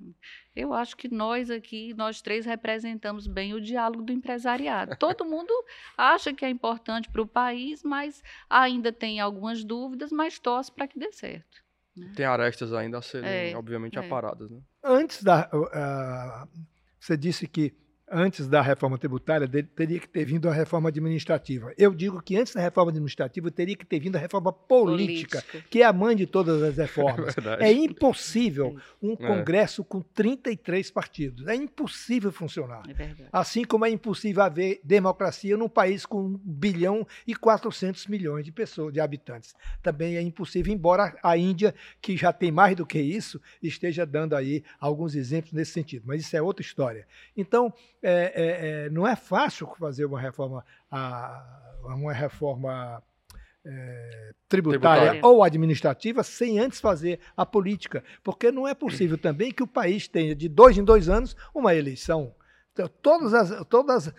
Eu acho que nós aqui, nós três, representamos bem o diálogo do empresariado. Todo mundo acha que é importante para o país, mas ainda tem algumas dúvidas, mas torce para que dê certo. Né? Tem arestas ainda a serem, é, obviamente, é. aparadas. Né? Antes da. Uh, você disse que antes da reforma tributária, teria que ter vindo a reforma administrativa. Eu digo que antes da reforma administrativa teria que ter vindo a reforma política, política. que é a mãe de todas as reformas. É, é impossível um é. Congresso com 33 partidos. É impossível funcionar. É assim como é impossível haver democracia num país com 1 bilhão e 400 milhões de pessoas, de habitantes. Também é impossível, embora a Índia, que já tem mais do que isso, esteja dando aí alguns exemplos nesse sentido. Mas isso é outra história. Então, é, é, é, não é fácil fazer uma reforma, uma reforma é, tributária, tributária, ou administrativa sem antes fazer a política, porque não é possível também que o país tenha de dois em dois anos uma eleição. Então, todas as, todas,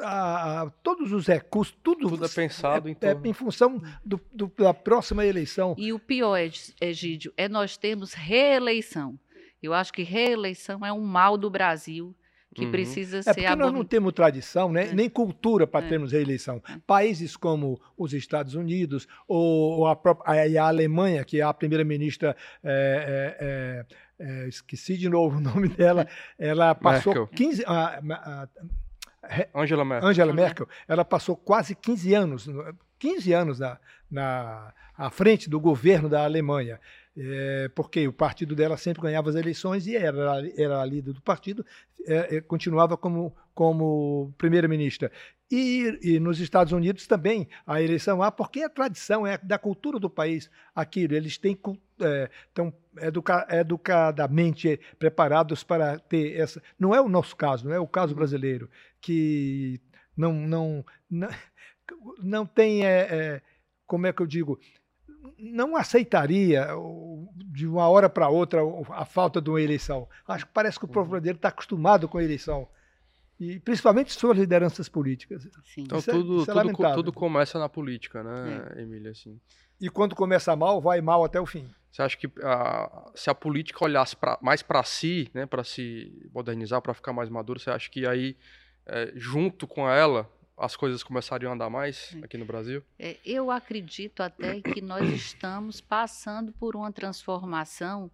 a, a, todos os recursos, tudo, tudo é pensado é, em, é, em função do, do, da próxima eleição. E o pior, Egídio, é nós termos reeleição. Eu acho que reeleição é um mal do Brasil que uhum. precisa é ser. É porque nós não temos tradição, né? É. nem cultura para é. termos reeleição. É. Países como os Estados Unidos ou a, própria, a, Alemanha, que é a primeira-ministra. É, é, esqueci de novo o nome dela. Ela passou Merkel. 15. A, a, Angela Merkel. Angela Merkel, ela passou quase 15 anos, 15 anos na, na à frente do governo da Alemanha é, porque o partido dela sempre ganhava as eleições e era, era a líder do partido, é, é, continuava como, como primeira-ministra. E, e, nos Estados Unidos também a eleição há, porque a tradição é da cultura do país aquilo. Eles têm estão é, educa, educadamente preparados para ter essa. Não é o nosso caso, não é o caso uhum. brasileiro, que não, não, não, não tem. É, é, como é que eu digo? Não aceitaria de uma hora para outra a falta de uma eleição. Acho que parece que o povo uhum. brasileiro está acostumado com a eleição. E principalmente suas lideranças políticas. Sim. Então isso tudo, é, tudo, tudo, começa na política, né, é. Emília? Assim. E quando começa mal, vai mal até o fim. Você acha que a, se a política olhasse pra, mais para si, né, para se modernizar, para ficar mais maduro, você acha que aí, é, junto com ela, as coisas começariam a andar mais aqui no Brasil? É, eu acredito até que nós estamos passando por uma transformação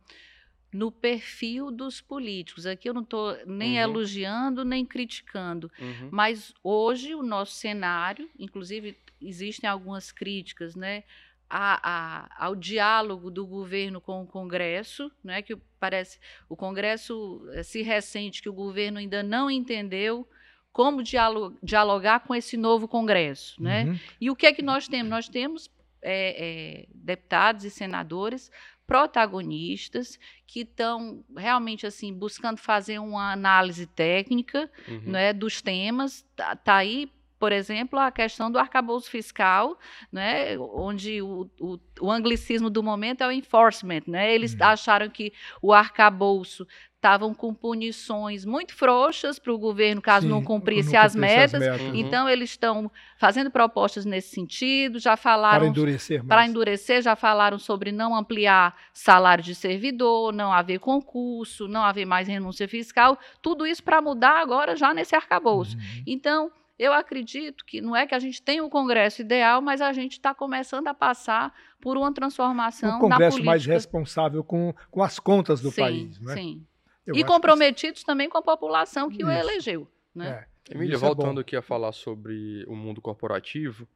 no perfil dos políticos. Aqui eu não estou nem uhum. elogiando nem criticando, uhum. mas hoje o nosso cenário, inclusive existem algumas críticas, né? A, a, ao diálogo do governo com o Congresso, né, que parece o Congresso eh, se ressente que o governo ainda não entendeu como dialogar com esse novo Congresso. Né? Uhum. E o que é que nós temos? Nós temos é, é, deputados e senadores protagonistas que estão realmente assim buscando fazer uma análise técnica uhum. né, dos temas. Está tá aí por exemplo, a questão do arcabouço fiscal, né, onde o, o, o anglicismo do momento é o enforcement. Né? Eles uhum. acharam que o arcabouço estavam com punições muito frouxas para o governo caso Sim, não cumprisse não as metas. As metas. Uhum. Então eles estão fazendo propostas nesse sentido, já falaram para endurecer, para endurecer, já falaram sobre não ampliar salário de servidor, não haver concurso, não haver mais renúncia fiscal, tudo isso para mudar agora já nesse arcabouço. Uhum. Então eu acredito que não é que a gente tem o Congresso ideal, mas a gente está começando a passar por uma transformação. Um Congresso mais responsável com, com as contas do sim, país. Né? Sim. Eu e comprometidos que... também com a população que Isso. o elegeu. Né? É. Emília, é voltando é aqui a falar sobre o mundo corporativo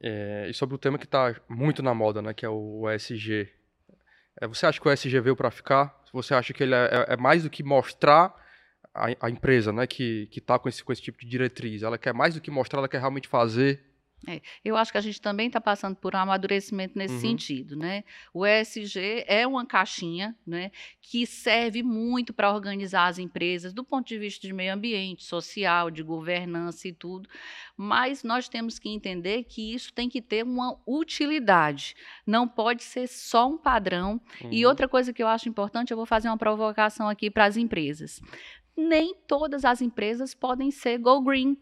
é, e sobre o tema que está muito na moda, né, que é o ESG. É, você acha que o ESG veio para ficar? Você acha que ele é, é, é mais do que mostrar a, a, empresa, né, que está com esse, com esse tipo de diretriz? Ela quer mais do que mostrar, ela quer realmente fazer é, eu acho que a gente também está passando por um amadurecimento nesse uhum. sentido, né? O ESG é uma caixinha, né, que serve muito para organizar as empresas do ponto de vista de meio ambiente, social, de governança e tudo, mas nós temos que entender que isso tem que ter uma utilidade, não pode ser só um padrão. Uhum. E outra coisa que eu acho importante, eu vou fazer uma provocação aqui para as empresas. Nem todas as empresas podem ser go green,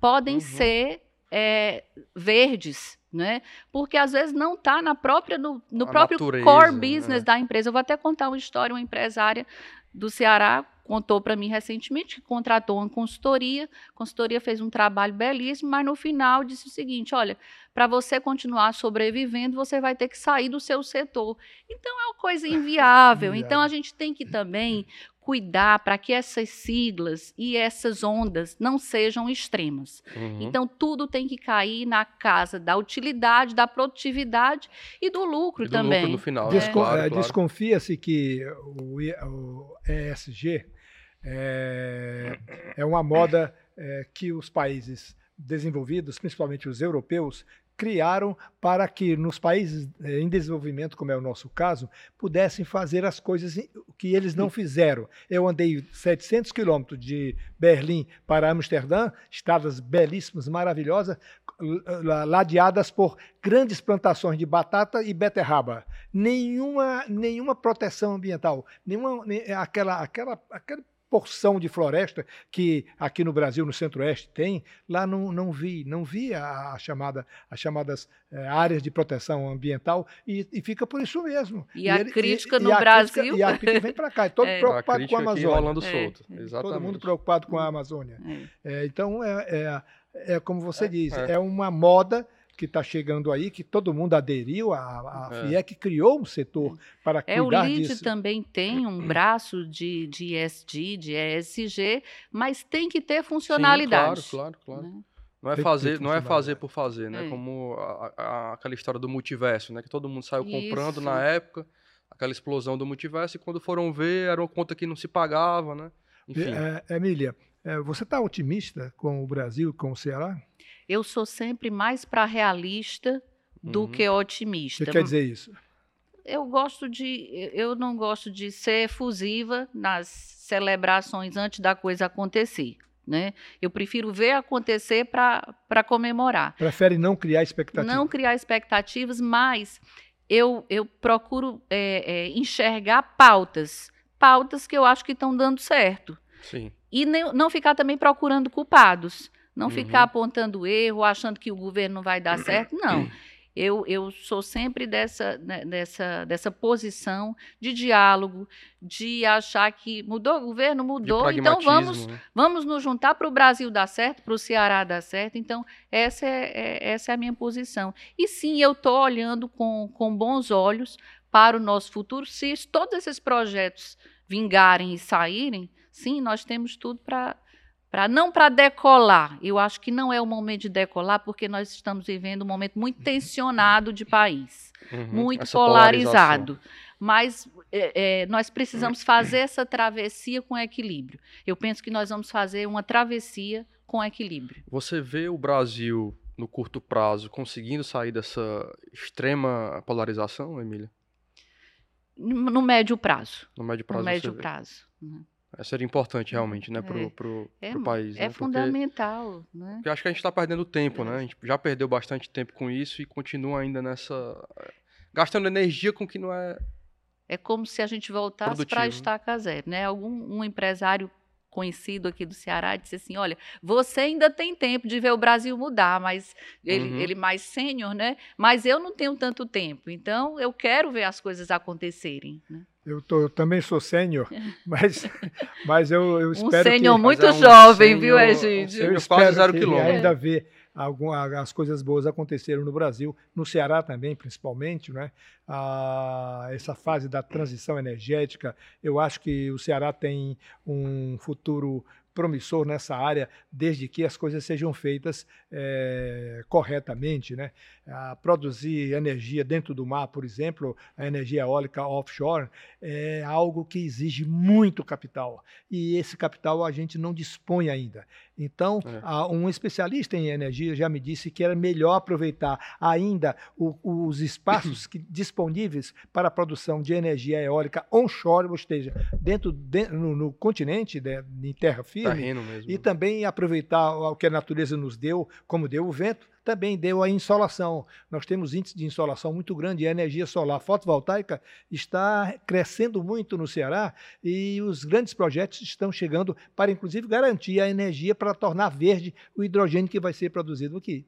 podem uhum. ser é, verdes, né? Porque às vezes não está na própria no, no próprio natureza, core né? business né? da empresa. Eu vou até contar uma história, uma empresária do Ceará contou para mim recentemente que contratou uma consultoria, a consultoria fez um trabalho belíssimo, mas no final disse o seguinte, olha, para você continuar sobrevivendo, você vai ter que sair do seu setor. Então é uma coisa inviável. Então a gente tem que também cuidar para que essas siglas e essas ondas não sejam extremas. Uhum. Então, tudo tem que cair na casa da utilidade, da produtividade e do lucro e do também. Lucro no final. Descon é. claro, claro. Desconfia-se que o, o ESG é, é uma moda é, que os países desenvolvidos, principalmente os europeus, criaram para que nos países eh, em desenvolvimento, como é o nosso caso, pudessem fazer as coisas que eles não fizeram. Eu andei 700 quilômetros de Berlim para Amsterdã, estradas belíssimas, maravilhosas, ladeadas por grandes plantações de batata e beterraba. Nenhuma, nenhuma proteção ambiental, nenhuma, aquela, aquela, aquela porção de floresta que aqui no Brasil, no Centro-Oeste, tem, lá não, não vi, não vi a, a chamada, as chamadas é, áreas de proteção ambiental e, e, fica por isso mesmo. E, e a ele, crítica e, no Brasil. Crítica, e a crítica vem para cá, é todo é. preocupado a com a Amazônia. Rolando é, solto. Exatamente. Todo mundo preocupado com a Amazônia. É. então, é, é, é, como você diz, é uma moda que está chegando aí, que todo mundo aderiu, a, a é. FIEC criou um setor para é, cuidar disso. É, o LID disso. também tem um braço de, de ESG, de ESG, mas tem que ter funcionalidade. Sim, claro, claro, claro. Né? Não é, fazer, não é fazer por fazer, né? É. Como a, a, aquela história do multiverso, né? Que todo mundo saiu comprando Isso. na época, aquela explosão do multiverso, e quando foram ver, era uma conta que não se pagava, né? Enfim. É, Emília, é, você está otimista com o Brasil, com o Ceará? Eu sou sempre mais para realista do uhum. que otimista. O que quer dizer isso? Eu gosto de, eu não gosto de ser efusiva nas celebrações antes da coisa acontecer. Né? Eu prefiro ver acontecer para comemorar. Prefere não criar expectativas? Não criar expectativas, mas eu, eu procuro é, é, enxergar pautas, pautas que eu acho que estão dando certo. Sim. E nem, não ficar também procurando culpados. Não uhum. ficar apontando erro, achando que o governo não vai dar certo. Não. Eu, eu sou sempre dessa, né, dessa, dessa posição de diálogo, de achar que mudou o governo, mudou, então vamos, né? vamos nos juntar para o Brasil dar certo, para o Ceará dar certo. Então, essa é, é, essa é a minha posição. E sim, eu estou olhando com, com bons olhos para o nosso futuro. Se todos esses projetos vingarem e saírem, sim, nós temos tudo para para não para decolar. Eu acho que não é o momento de decolar, porque nós estamos vivendo um momento muito tensionado de país, uhum, muito polarizado. Mas é, é, nós precisamos fazer essa travessia com equilíbrio. Eu penso que nós vamos fazer uma travessia com equilíbrio. Você vê o Brasil no curto prazo conseguindo sair dessa extrema polarização, Emília? No, no médio prazo. No médio prazo. No médio prazo. Uhum. Seria importante realmente, né, pro, é. pro, é, pro país. É né? fundamental, porque, né? Porque acho que a gente está perdendo tempo, né? A gente já perdeu bastante tempo com isso e continua ainda nessa... Gastando energia com que não é... É como se a gente voltasse para a estaca zero, né? Algum um empresário conhecido aqui do Ceará disse assim: olha, você ainda tem tempo de ver o Brasil mudar, mas ele, uhum. ele mais sênior, né? Mas eu não tenho tanto tempo, então eu quero ver as coisas acontecerem. Né? Eu, tô, eu, também sou sênior, mas, mas eu, eu espero um que... Um sênior muito é um jovem, viu, Egídio? Um eu espero zero que quilômetro. ainda ver algum, as coisas boas aconteceram no Brasil, no Ceará também, principalmente, né? Ah, essa fase da transição energética, eu acho que o Ceará tem um futuro promissor nessa área, desde que as coisas sejam feitas é, corretamente. Né? A produzir energia dentro do mar, por exemplo, a energia eólica offshore, é algo que exige muito capital. E esse capital a gente não dispõe ainda. Então, é. um especialista em energia já me disse que era melhor aproveitar ainda o, os espaços que, disponíveis para a produção de energia eólica onshore, ou seja, dentro, dentro no, no, continente, de, em terra firme, e também aproveitar o que a natureza nos deu, como deu o vento, também deu a insolação. Nós temos índice de insolação muito grande a energia solar fotovoltaica está crescendo muito no Ceará e os grandes projetos estão chegando para, inclusive, garantir a energia para tornar verde o hidrogênio que vai ser produzido aqui.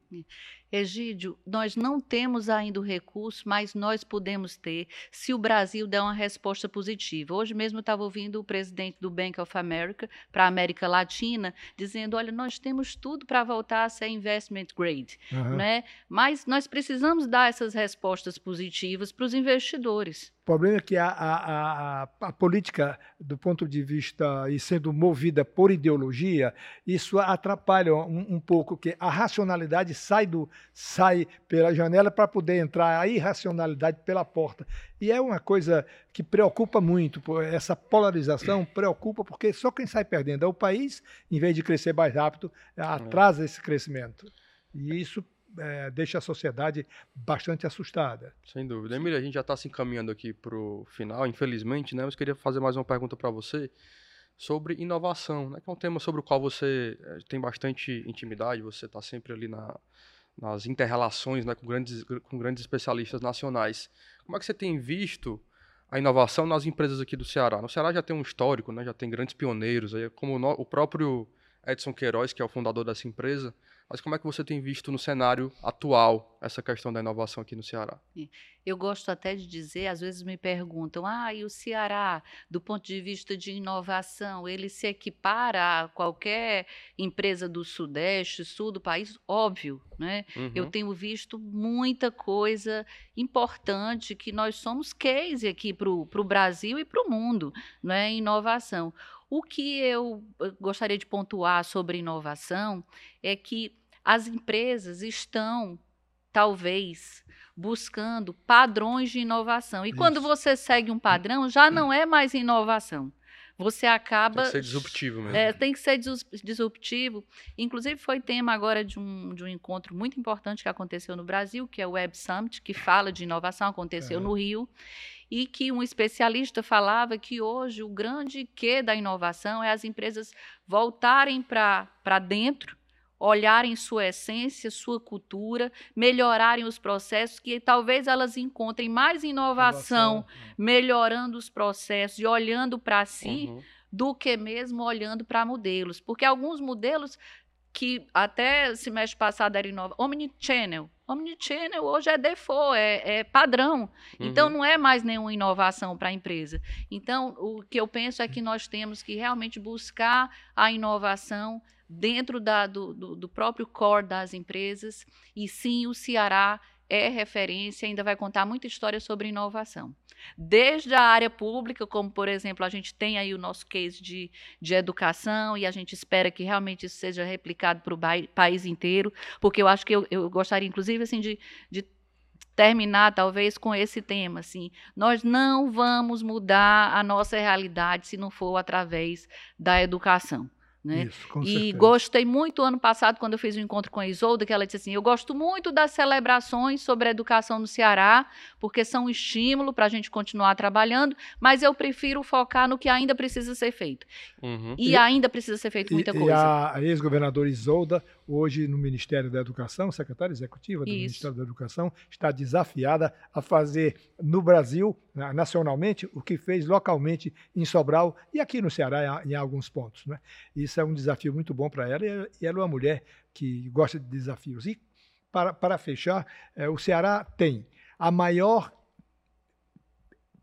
Egídio, nós não temos ainda o recurso, mas nós podemos ter se o Brasil der uma resposta positiva. Hoje mesmo eu estava ouvindo o presidente do Bank of America para a América Latina dizendo: olha, nós temos tudo para voltar a ser investment grade, uhum. né? mas nós precisamos dar essas respostas positivas para os investidores. O problema é que a, a, a, a, política, do ponto de vista e sendo movida por ideologia, isso atrapalha um, um pouco, que a racionalidade sai, do, sai pela janela para poder entrar a irracionalidade pela porta. E é uma coisa que preocupa muito, essa polarização preocupa, porque só quem sai perdendo é o país, em vez de crescer mais rápido, atrasa esse crescimento. E isso é, deixa a sociedade bastante assustada. Sem dúvida. Emília, a gente já está se encaminhando aqui para o final, infelizmente, né? Mas queria fazer mais uma pergunta para você sobre inovação, né? Que é um tema sobre o qual você é, tem bastante intimidade, você está sempre ali na, nas interrelações né, com, grandes, com grandes especialistas nacionais. Como é que você tem visto a inovação nas empresas aqui do Ceará? No Ceará já tem um histórico, né? já tem grandes pioneiros, aí, como o, o próprio Edson Queiroz, que é o fundador dessa empresa, mas como é que você tem visto no cenário atual essa questão da inovação aqui no Ceará? Eu gosto até de dizer, às vezes me perguntam, ah, e o Ceará, do ponto de vista de inovação, ele se equipara a qualquer empresa do Sudeste, Sul do país? Óbvio, né? Uhum. Eu tenho visto muita coisa importante que nós somos case aqui para o Brasil e para o mundo, né? Inovação. O que eu gostaria de pontuar sobre inovação é que as empresas estão, talvez, buscando padrões de inovação. E Isso. quando você segue um padrão, já não é mais inovação. Você acaba. Tem que ser disruptivo mesmo. É, tem que ser disruptivo. Inclusive, foi tema agora de um, de um encontro muito importante que aconteceu no Brasil, que é o Web Summit, que fala de inovação, aconteceu é. no Rio e que um especialista falava que hoje o grande quê da inovação é as empresas voltarem para dentro olharem sua essência, sua cultura, melhorarem os processos, que talvez elas encontrem mais inovação, inovação. É. melhorando os processos e olhando para si, uhum. do que mesmo olhando para modelos. Porque alguns modelos que até semestre passado era inova, Omnichannel. Omnichannel hoje é default, é, é padrão. Então, uhum. Então não é mais nenhuma inovação para a empresa. Então o que eu penso é que nós temos que realmente buscar a inovação dentro da, do, do, do próprio core das empresas. E sim, o Ceará é referência, ainda vai contar muita história sobre inovação. Desde a área pública, como por exemplo, a gente tem aí o nosso case de, de educação e a gente espera que realmente isso seja replicado para o país inteiro, porque eu acho que eu, eu gostaria, inclusive, assim, de, de terminar talvez com esse tema assim nós não vamos mudar a nossa realidade se não for através da educação né? Isso, com e certeza. gostei muito ano passado, quando eu fiz um encontro com a Isolda, que ela disse assim: Eu gosto muito das celebrações sobre a educação no Ceará, porque são um estímulo para a gente continuar trabalhando, mas eu prefiro focar no que ainda precisa ser feito. Uhum. E, e, ainda precisa ser feito muita e, coisa. E a ex-governadora Isolda, hoje no Ministério da Educação, secretária executiva do Isso. Ministério da Educação, está desafiada a fazer no Brasil, nacionalmente, o que fez localmente em Sobral e aqui no Ceará em, em alguns pontos. Né? Isso é um desafio muito bom para ela e ela é uma mulher que gosta de desafios. E para, para fechar, é, o Ceará tem a maior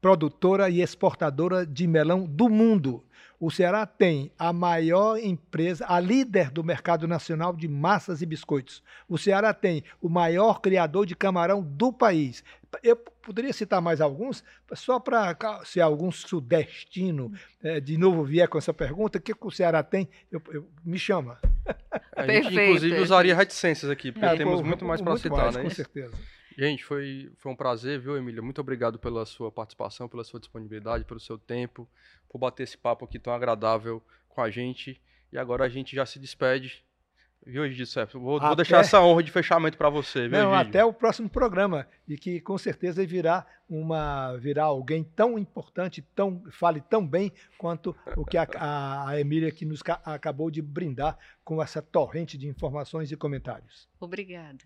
produtora e exportadora de melão do mundo. O Ceará tem a maior empresa, a líder do mercado nacional de massas e biscoitos. O Ceará tem o maior criador de camarão do país. Eu poderia citar mais alguns, só para se algum sudestino é, de novo vier com essa pergunta, o que, que o Ceará tem? Eu, eu, me chama. A gente, Perfeito. inclusive, usaria reticências aqui, porque é, temos pô, muito mais para citar, mais, né? Com certeza. Gente, foi, foi um prazer, viu, Emília? Muito obrigado pela sua participação, pela sua disponibilidade, pelo seu tempo, por bater esse papo aqui tão agradável com a gente. E agora a gente já se despede. Viu, Egidio Vou, até... vou deixar essa honra de fechamento para você, viu, Não, até o próximo programa, e que com certeza virá uma virá alguém tão importante, tão fale tão bem quanto o que a, a, a Emília que nos acabou de brindar com essa torrente de informações e comentários. Obrigada.